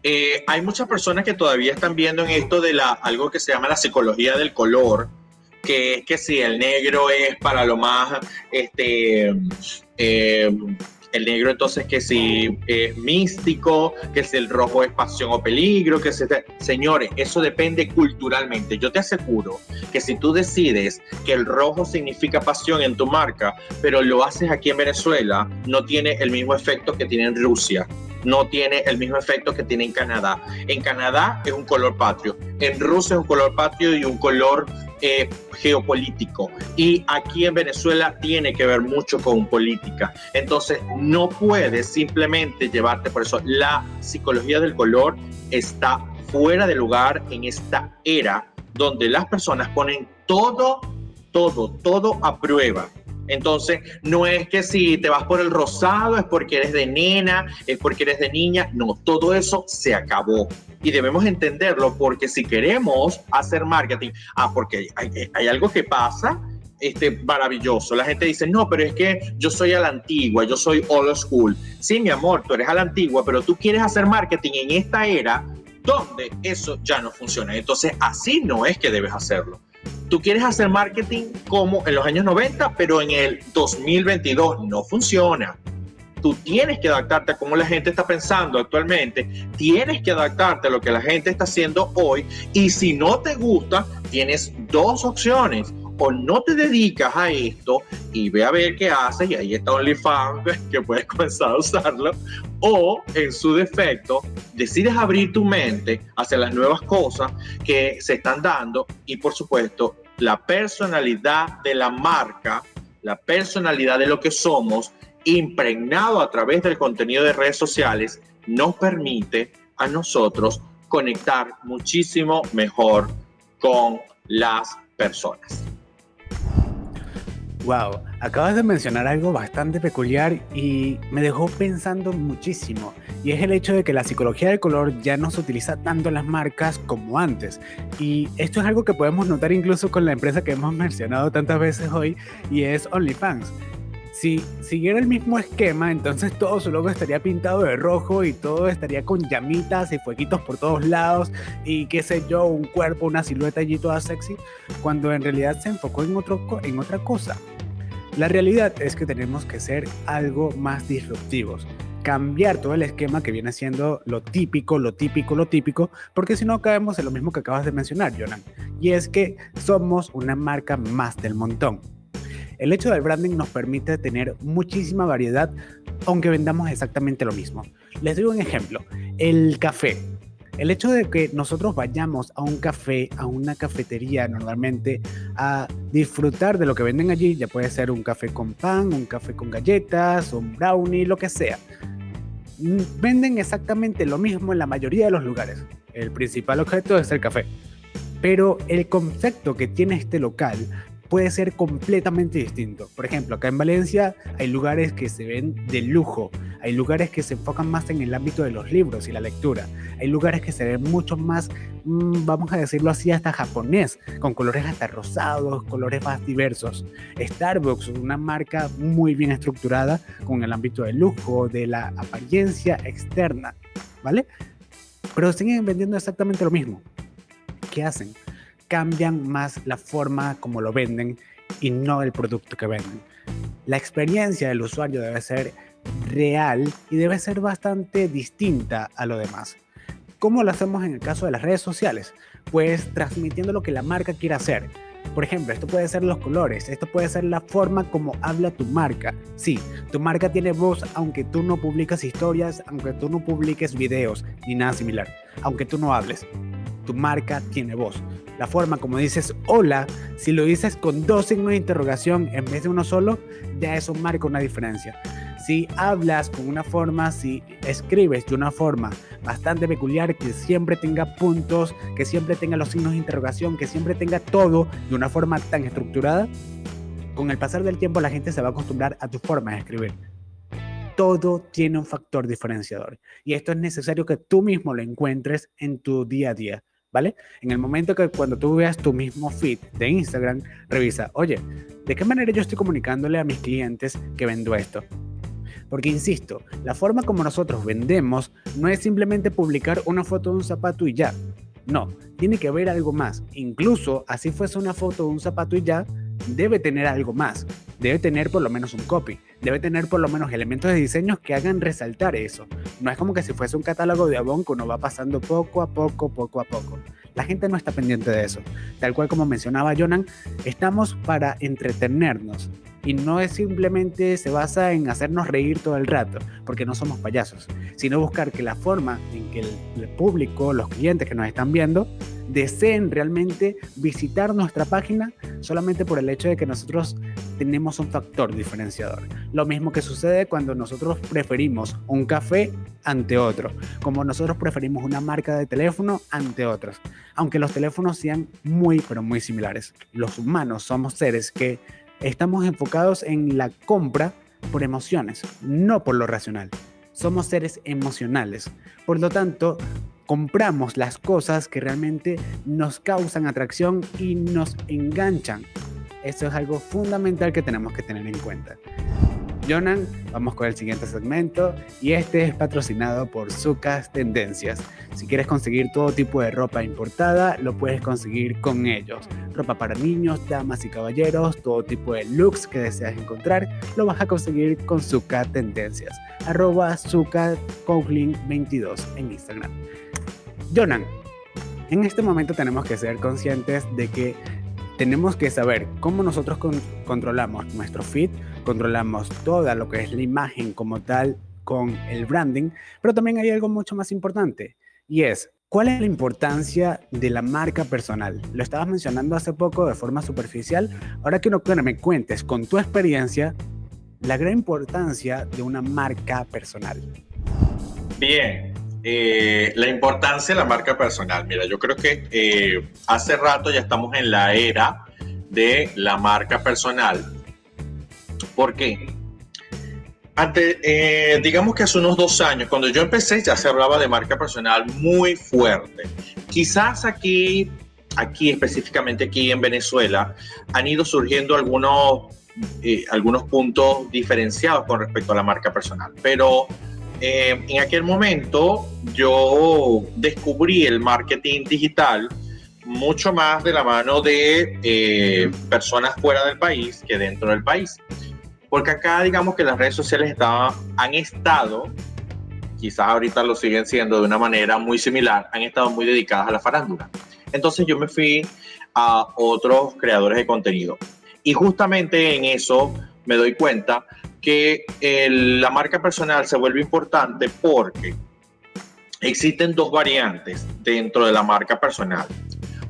Eh, hay muchas personas que todavía están viendo en esto de la, algo que se llama la psicología del color, que es que si el negro es para lo más, este, eh, el negro entonces que si es místico, que si el rojo es pasión o peligro, que si... Señores, eso depende culturalmente. Yo te aseguro que si tú decides que el rojo significa pasión en tu marca, pero lo haces aquí en Venezuela, no tiene el mismo efecto que tiene en Rusia no tiene el mismo efecto que tiene en Canadá. En Canadá es un color patrio, en Rusia es un color patrio y un color eh, geopolítico. Y aquí en Venezuela tiene que ver mucho con política. Entonces, no puedes simplemente llevarte por eso. La psicología del color está fuera de lugar en esta era donde las personas ponen todo, todo, todo a prueba entonces, no es que si te vas por el rosado es porque eres de nena, es porque eres de niña. No, todo eso se acabó. Y debemos entenderlo porque si queremos hacer marketing, ah, porque hay, algo que pasa este, maravilloso. La gente dice, no, pero es que yo soy a la antigua, yo soy old school. Sí, mi amor, tú eres a la antigua, pero tú quieres hacer marketing en esta era donde eso ya no funciona. Entonces, así no es que debes hacerlo. Tú quieres hacer marketing como en los años 90, pero en el 2022 no funciona. Tú tienes que adaptarte a cómo la gente está pensando actualmente, tienes que adaptarte a lo que la gente está haciendo hoy y si no te gusta, tienes dos opciones o no te dedicas a esto y ve a ver qué haces, y ahí está OnlyFans, que puedes comenzar a usarlo, o en su defecto, decides abrir tu mente hacia las nuevas cosas que se están dando y por supuesto la personalidad de la marca, la personalidad de lo que somos, impregnado a través del contenido de redes sociales, nos permite a nosotros conectar muchísimo mejor con las personas. Wow, acabas de mencionar algo bastante peculiar y me dejó pensando muchísimo. y es el hecho de que la psicología del color ya no se utiliza tanto en las marcas como antes. Y esto es algo que podemos notar incluso con la empresa que hemos mencionado tantas veces hoy y es OnlyFans. Si siguiera el mismo esquema, entonces todo su logo estaría pintado de rojo y todo estaría con llamitas y fueguitos por todos lados y qué sé yo, un cuerpo, una silueta allí toda sexy, cuando en realidad se enfocó en, otro, en otra cosa. La realidad es que tenemos que ser algo más disruptivos cambiar todo el esquema que viene siendo lo típico, lo típico, lo típico, porque si no caemos en lo mismo que acabas de mencionar, Jonan, y es que somos una marca más del montón. El hecho del branding nos permite tener muchísima variedad, aunque vendamos exactamente lo mismo. Les doy un ejemplo, el café. El hecho de que nosotros vayamos a un café, a una cafetería normalmente, a disfrutar de lo que venden allí, ya puede ser un café con pan, un café con galletas, un brownie, lo que sea. Mm, venden exactamente lo mismo en la mayoría de los lugares. El principal objeto es el café. Pero el concepto que tiene este local puede ser completamente distinto. Por ejemplo, acá en Valencia hay lugares que se ven de lujo, hay lugares que se enfocan más en el ámbito de los libros y la lectura, hay lugares que se ven mucho más, mm, vamos a decirlo así, hasta japonés, con colores hasta rosados, colores más diversos. Starbucks, una marca muy bien estructurada con el ámbito del lujo, de la apariencia externa, ¿vale? Pero siguen vendiendo exactamente lo mismo. ¿Qué hacen? cambian más la forma como lo venden y no el producto que venden. La experiencia del usuario debe ser real y debe ser bastante distinta a lo demás. ¿Cómo lo hacemos en el caso de las redes sociales? Pues transmitiendo lo que la marca quiere hacer. Por ejemplo, esto puede ser los colores, esto puede ser la forma como habla tu marca. Sí, tu marca tiene voz aunque tú no publicas historias, aunque tú no publiques videos ni nada similar, aunque tú no hables. Tu marca tiene voz la forma como dices hola, si lo dices con dos signos de interrogación en vez de uno solo, ya eso marca una diferencia. Si hablas con una forma, si escribes de una forma bastante peculiar, que siempre tenga puntos, que siempre tenga los signos de interrogación, que siempre tenga todo de una forma tan estructurada, con el pasar del tiempo la gente se va a acostumbrar a tu forma de escribir. Todo tiene un factor diferenciador y esto es necesario que tú mismo lo encuentres en tu día a día. ¿vale? En el momento que cuando tú veas tu mismo feed de Instagram, revisa, oye, ¿de qué manera yo estoy comunicándole a mis clientes que vendo esto? Porque insisto, la forma como nosotros vendemos no es simplemente publicar una foto de un zapato y ya. No, tiene que haber algo más. Incluso así fuese una foto de un zapato y ya, debe tener algo más. Debe tener por lo menos un copy. Debe tener por lo menos elementos de diseño que hagan resaltar eso. No es como que si fuese un catálogo de Avon que uno va pasando poco a poco, poco a poco. La gente no está pendiente de eso. Tal cual como mencionaba Jonan, estamos para entretenernos. Y no es simplemente se basa en hacernos reír todo el rato, porque no somos payasos, sino buscar que la forma en que el público, los clientes que nos están viendo, deseen realmente visitar nuestra página solamente por el hecho de que nosotros tenemos un factor diferenciador. Lo mismo que sucede cuando nosotros preferimos un café ante otro, como nosotros preferimos una marca de teléfono ante otros, aunque los teléfonos sean muy pero muy similares. Los humanos somos seres que estamos enfocados en la compra por emociones, no por lo racional. Somos seres emocionales. Por lo tanto, compramos las cosas que realmente nos causan atracción y nos enganchan. Eso es algo fundamental que tenemos que tener en cuenta. Jonan, vamos con el siguiente segmento y este es patrocinado por Sucas Tendencias. Si quieres conseguir todo tipo de ropa importada, lo puedes conseguir con ellos. Ropa para niños, damas y caballeros, todo tipo de looks que deseas encontrar, lo vas a conseguir con Suka Tendencias. Arroba 22 en Instagram. Jonan, en este momento tenemos que ser conscientes de que tenemos que saber cómo nosotros controlamos nuestro feed, controlamos toda lo que es la imagen como tal con el branding, pero también hay algo mucho más importante y es ¿Cuál es la importancia de la marca personal? Lo estabas mencionando hace poco de forma superficial. Ahora que no me cuentes con tu experiencia la gran importancia de una marca personal. Bien, eh, la importancia de la marca personal. Mira, yo creo que eh, hace rato ya estamos en la era de la marca personal. ¿Por qué? eh, digamos que hace unos dos años, cuando yo empecé, ya se hablaba de marca personal muy fuerte. Quizás aquí, aquí específicamente aquí en Venezuela, han ido surgiendo algunos, algunos puntos diferenciados con respecto a la marca personal. Pero eh, en aquel momento yo descubrí el marketing digital mucho más de la mano de personas fuera del país que dentro del país. Porque acá digamos que las redes sociales estaban, han estado, quizás ahorita lo siguen siendo de una manera muy similar, han estado muy dedicadas a la farándula. Entonces yo me fui a otros creadores de contenido. Y justamente en eso me doy cuenta que la marca personal se vuelve importante porque existen dos variantes dentro de la marca personal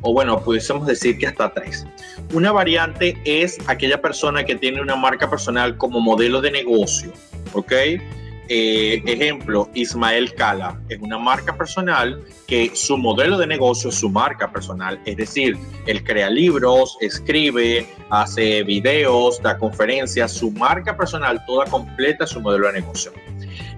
o bueno, pudiésemos decir que hasta tres. Una variante es aquella persona que tiene una marca personal como modelo de negocio, ¿ok? Eh, ejemplo, Ismael Cala es una marca personal que su modelo de negocio es su marca personal, es decir, él crea libros, escribe, hace videos, da conferencias, su marca personal toda completa su modelo de negocio.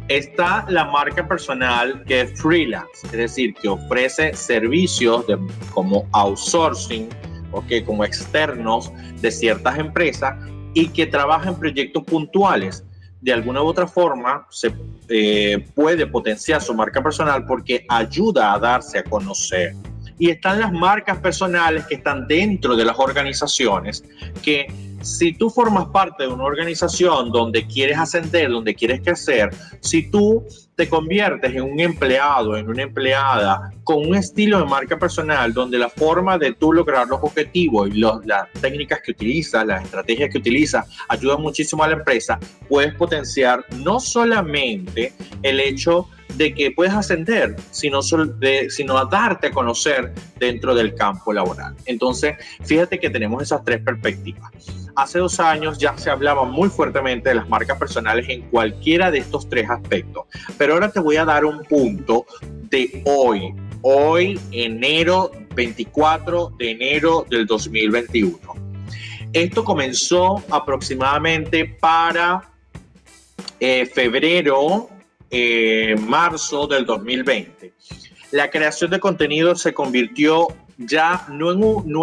Está la marca personal que es freelance, es decir, que ofrece servicios de, como outsourcing, o que como externos de ciertas empresas y que trabaja en proyectos puntuales. De alguna u otra forma se eh, puede potenciar su marca personal porque ayuda a darse a conocer. Y están las marcas personales que están dentro de las organizaciones que si tú formas parte de una organización donde quieres ascender, donde quieres crecer, si tú te conviertes en un empleado, en una empleada con un estilo de marca personal donde la forma de tú lograr los objetivos y las técnicas que utilizas, las estrategias que utilizas ayudan muchísimo a la empresa, puedes potenciar no solamente el hecho de que puedes ascender, sino, sino a darte a conocer dentro del campo laboral. Entonces, fíjate que tenemos esas tres perspectivas. Hace dos años ya se hablaba muy fuertemente de las marcas personales en cualquiera de estos tres aspectos, ahora te voy a dar un punto de hoy, hoy enero 24 de enero del 2021. Esto comenzó aproximadamente para eh, febrero eh, marzo del 2020. La creación de contenido se convirtió ya no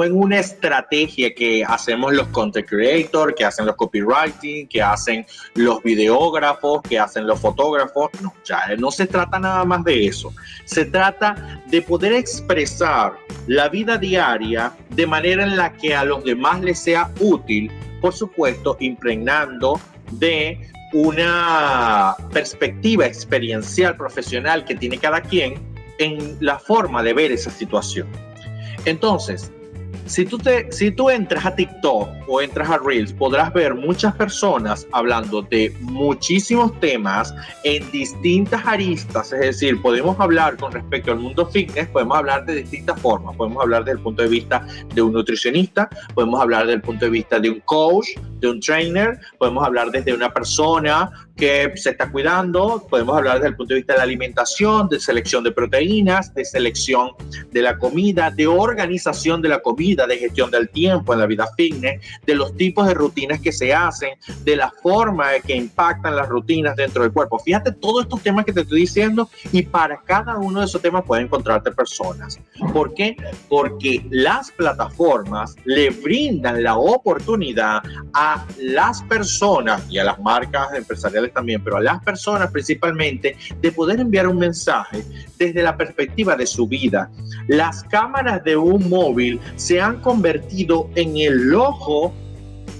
en, una estrategia que hacemos los content creators, que hacen los copywriting, que hacen los videógrafos, que hacen los fotógrafos. No, ya no se trata nada más de eso. Se trata de poder expresar la vida diaria de manera en la que a los demás les sea útil, por supuesto, impregnando de una perspectiva experiencial profesional que tiene cada quien en la forma de ver esa situación. Entonces, si tú, te, si tú entras a TikTok o entras a Reels, podrás ver muchas personas hablando de muchísimos temas en distintas aristas. Es decir, podemos hablar con respecto al mundo fitness, podemos hablar de distintas formas. Podemos hablar desde el punto de vista de un nutricionista, podemos hablar desde el punto de vista de un coach, de un trainer, podemos hablar desde una persona que se está cuidando, podemos hablar desde el punto de vista de la alimentación, de selección de proteínas, de selección de la comida, de organización de la comida, de gestión del tiempo en la vida fitness, de los tipos de rutinas que se hacen, de la forma que impactan las rutinas dentro del cuerpo. Fíjate todos estos temas que te estoy diciendo y para cada uno de esos temas pueden encontrarte personas. ¿Por qué? Porque las plataformas le brindan la oportunidad a las personas y a las marcas empresariales también, pero a las personas principalmente, de poder enviar un mensaje desde la perspectiva de su vida. Las cámaras de un móvil se han convertido en el ojo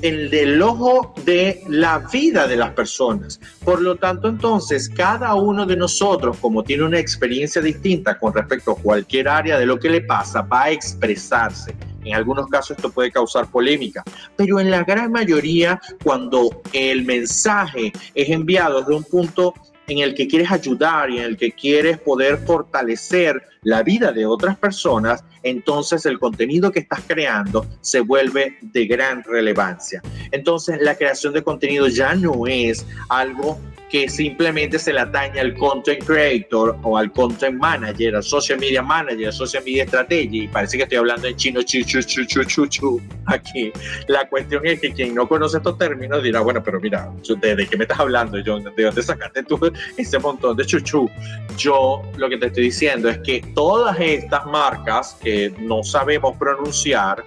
el ojo de la vida de las personas. Por lo tanto, entonces, cada uno de nosotros, como tiene una experiencia distinta con respecto a cualquier área de lo que le pasa, va a expresarse. En algunos casos esto puede causar polémica, pero en la gran mayoría, cuando el mensaje es enviado desde un punto en el que quieres ayudar y en el que quieres poder fortalecer la vida de otras personas, entonces el contenido que estás creando se vuelve de gran relevancia. Entonces la creación de contenido ya no es algo que simplemente se le atañe al content creator o al content manager, al social media manager, al social media strategy. Parece que estoy hablando en chino chu, chu, chu, chu, chu, aquí. La cuestión es que quien no conoce estos términos dirá, bueno, pero mira, ¿de, qué me estás hablando, John? ¿De dónde sacaste tú ese montón de chuchu? Yo lo que te estoy diciendo es que todas estas marcas que no sabemos pronunciar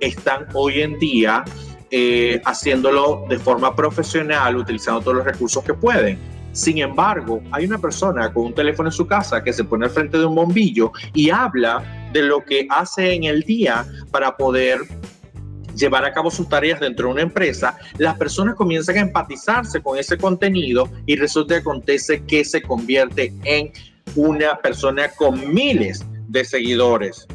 están hoy en día eh, haciéndolo de forma profesional, utilizando todos los recursos que pueden. Sin embargo, hay una persona con un teléfono en su casa que se pone al frente de un bombillo y habla de lo que hace en el día para poder llevar a cabo sus tareas dentro de una empresa, las personas comienzan a empatizarse con ese contenido y resulta que acontece que se convierte en una persona con miles de seguidores.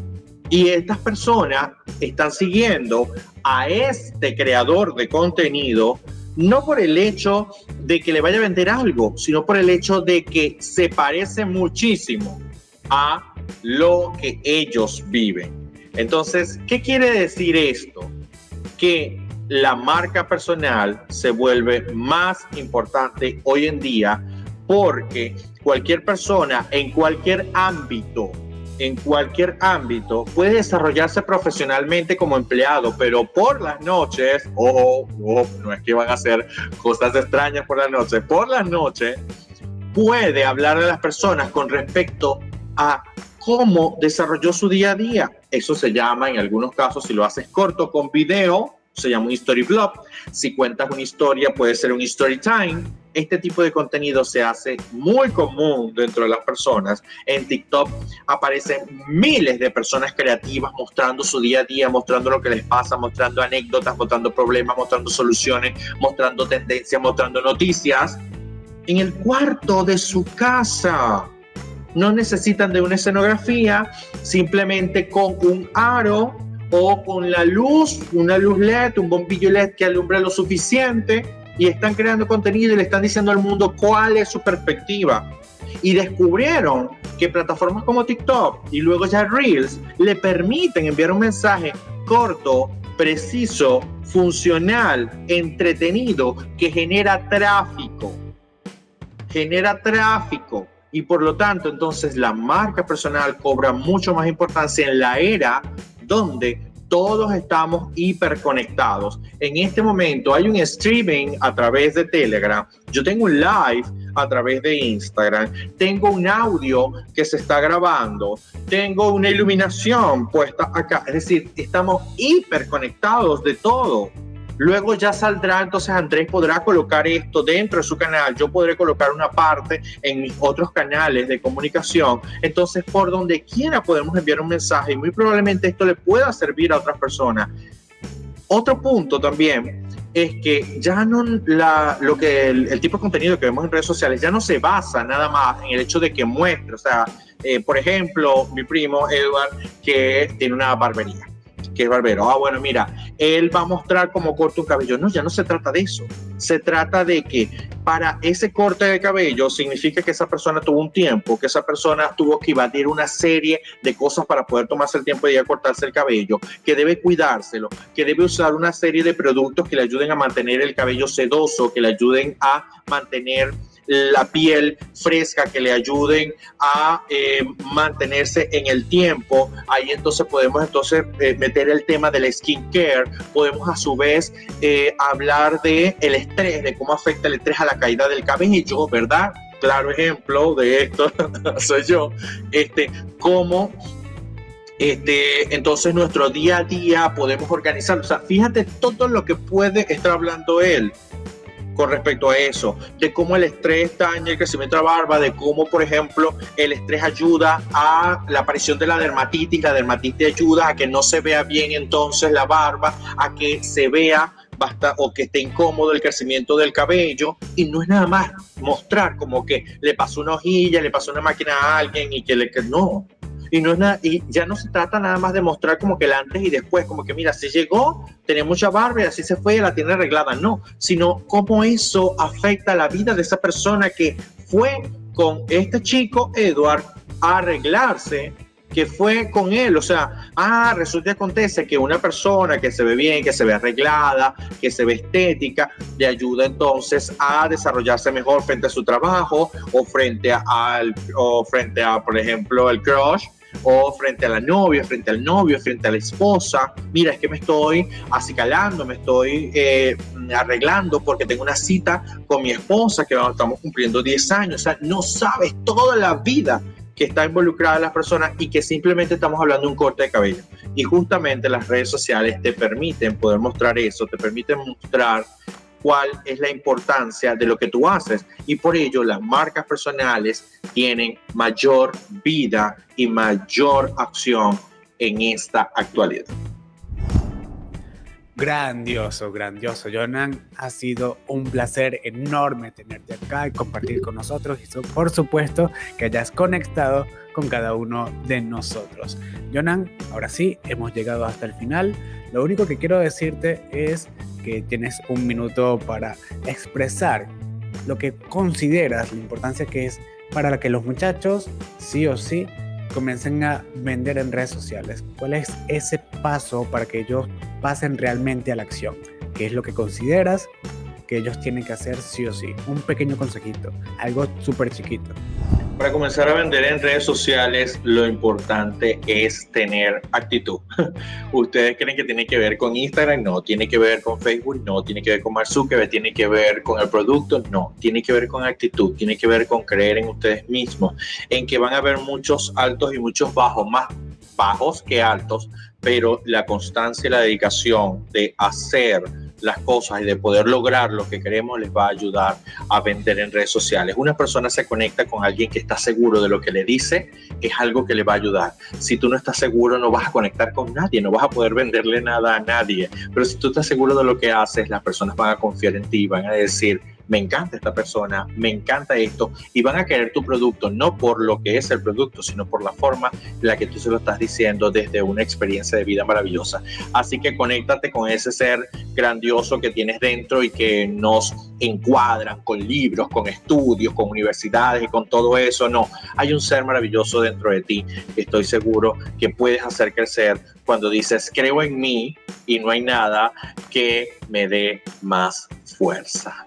Y estas personas están siguiendo a este creador de contenido no por el hecho de que le vaya a vender algo, sino por el hecho de que se parece muchísimo a lo que ellos viven. Entonces, ¿qué quiere decir esto? Que la marca personal se vuelve más importante hoy en día porque cualquier persona en cualquier ámbito en cualquier ámbito puede desarrollarse profesionalmente como empleado, pero por las noches, ojo, no es que van a hacer cosas extrañas por las noches, por las noches puede hablar a las personas con respecto a cómo desarrolló su día a día. Eso se llama en algunos casos, si lo haces corto con video, se llama un story blog. Si cuentas una historia, puede ser un story time este tipo de contenido se hace muy común dentro de las personas. En TikTok aparecen miles de personas creativas mostrando su día a día, mostrando lo que les pasa, mostrando anécdotas, mostrando problemas, mostrando soluciones, mostrando tendencias, mostrando noticias. En el cuarto de su casa. No necesitan de una escenografía, simplemente con un aro o con la luz, una luz LED, un bombillo LED que alumbre lo suficiente y están creando contenido y le están diciendo al mundo cuál es su perspectiva. Y descubrieron que plataformas como TikTok y luego ya Reels le permiten enviar un mensaje corto, preciso, funcional, entretenido, que genera tráfico. Genera tráfico. Y por lo tanto, entonces la marca personal cobra mucho más importancia en la era donde todos estamos hiperconectados. En este momento hay un streaming a través de Telegram, yo tengo un live a través de Instagram, tengo un audio que se está grabando, tengo una iluminación puesta acá, es decir, estamos hiperconectados de todo. Luego ya saldrá, entonces Andrés podrá colocar esto dentro de su canal, yo podré colocar una parte en mis otros canales de comunicación. Entonces, por donde quiera podemos enviar un mensaje y muy probablemente esto le pueda servir a otras personas. Otro punto también es que ya no la, lo que el, tipo de contenido que vemos en redes sociales ya no se basa nada más en el hecho de que muestre, o sea, eh, por ejemplo, mi primo Edward que tiene una barbería que es barbero. Ah, bueno, mira, él va a mostrar cómo corta un cabello. No, ya no se trata de eso. Se trata de que para ese corte de cabello significa que esa persona tuvo un tiempo, que esa persona tuvo que evadir una serie de cosas para poder tomarse el tiempo de ir a cortarse el cabello, que debe cuidárselo, que debe usar una serie de productos que le ayuden a mantener el cabello sedoso, que le ayuden a mantener la piel fresca, que le ayuden a eh, mantenerse en el tiempo. Ahí entonces podemos entonces eh, meter el tema del skincare. Podemos a su vez eh, hablar de el estrés, de cómo afecta el estrés a la caída del cabello, ¿verdad? Claro ejemplo de esto soy yo. Este, cómo este, entonces nuestro día a día podemos organizar. O sea, fíjate todo lo que puede estar hablando él con respecto a eso, de cómo el estrés daña el crecimiento de la barba, de cómo, por ejemplo, el estrés ayuda a la aparición de la dermatitis, la dermatitis ayuda a que no se vea bien entonces la barba, a que se vea basta o que esté incómodo el crecimiento del cabello y no es nada más mostrar como que le pasó una hojilla, le pasó una máquina a alguien y que le que no, y no es nada, y ya no se trata nada más de mostrar como que el antes y después, como que mira, se llegó, tenía mucha barba y así se fue, la tiene arreglada, no, sino cómo eso afecta la vida de esa persona que fue con este chico, Edward, a arreglarse que fue con él. O sea, ah, resulta y acontece que una persona que se ve bien, que se ve arreglada, que se ve estética, le ayuda entonces a desarrollarse mejor frente a su trabajo o frente a, al, o frente a, por ejemplo, el crush o frente a la novia, frente al novio, frente a la esposa. Mira, es que me estoy acicalando, me estoy eh, arreglando porque tengo una cita con mi esposa que estamos cumpliendo 10 años. O sea, no sabes toda la vida que está involucrada las personas y que simplemente estamos hablando de un corte de cabello. Y justamente las redes sociales te permiten poder mostrar eso, te permiten mostrar cuál es la importancia de lo que tú haces. Y por ello las marcas personales tienen mayor vida y mayor acción en esta actualidad. Grandioso, grandioso, Jonan. Ha sido un placer enorme tenerte acá y compartir con nosotros y por supuesto que hayas conectado con cada uno de nosotros. Jonan, ahora sí, hemos llegado hasta el final. Lo único que quiero decirte es que tienes un minuto para expresar lo que consideras la importancia que es para que los muchachos, sí o sí, comiencen a vender en redes sociales? ¿Cuál es ese paso para que ellos pasen realmente a la acción? ¿Qué es lo que consideras que ellos tienen que hacer sí o sí? Un pequeño consejito, algo súper chiquito. Para comenzar a vender en redes sociales, lo importante es tener actitud. Ustedes creen que tiene que ver con Instagram, no, tiene que ver con Facebook, no, tiene que ver con Mark Zuckerberg, tiene que ver con el producto, no, tiene que ver con actitud, tiene que ver con creer en ustedes mismos, en que van a haber muchos altos y muchos bajos, más bajos que altos, pero la constancia y la dedicación de hacer las cosas y de poder lograr lo que queremos les va a ayudar a vender en redes sociales. Una persona se conecta con alguien que está seguro de lo que le dice, es algo que le va a ayudar. Si tú no estás seguro, no vas a conectar con nadie, no vas a poder venderle nada a nadie. Pero si tú estás seguro de lo que haces, las personas van a confiar en ti, van a decir, me encanta esta persona, me encanta esto, y van a querer tu producto, no por lo que es el producto, sino por la forma en la que tú se lo estás diciendo desde una experiencia de vida maravillosa. Así que conéctate con ese ser grandioso que tienes dentro y que nos encuadran con libros, con estudios, con universidades y con todo eso. No, hay un ser maravilloso dentro de ti. Estoy seguro que puedes hacer crecer cuando dices, creo en mí y no hay nada que me dé más fuerza.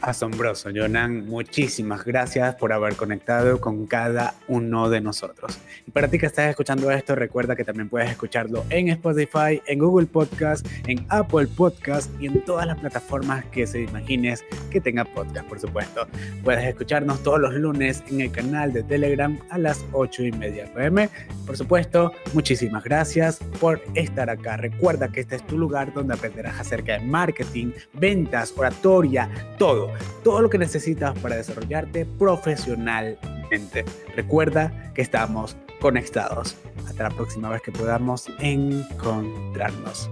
Asombroso, Jonan. Muchísimas gracias por haber conectado con cada uno de nosotros. Y para ti que estás escuchando esto, recuerda que también puedes escucharlo en Spotify, en Google Podcast, en Apple Podcast y en todas las plataformas que se imagines que tenga podcast, por supuesto. Puedes escucharnos todos los lunes en el canal de Telegram a las 8 y media pm. Por supuesto, muchísimas gracias por estar acá. Recuerda que este es tu lugar donde aprenderás acerca de marketing, ventas, oratoria, todo todo lo que necesitas para desarrollarte profesionalmente. Recuerda que estamos conectados. Hasta la próxima vez que podamos encontrarnos.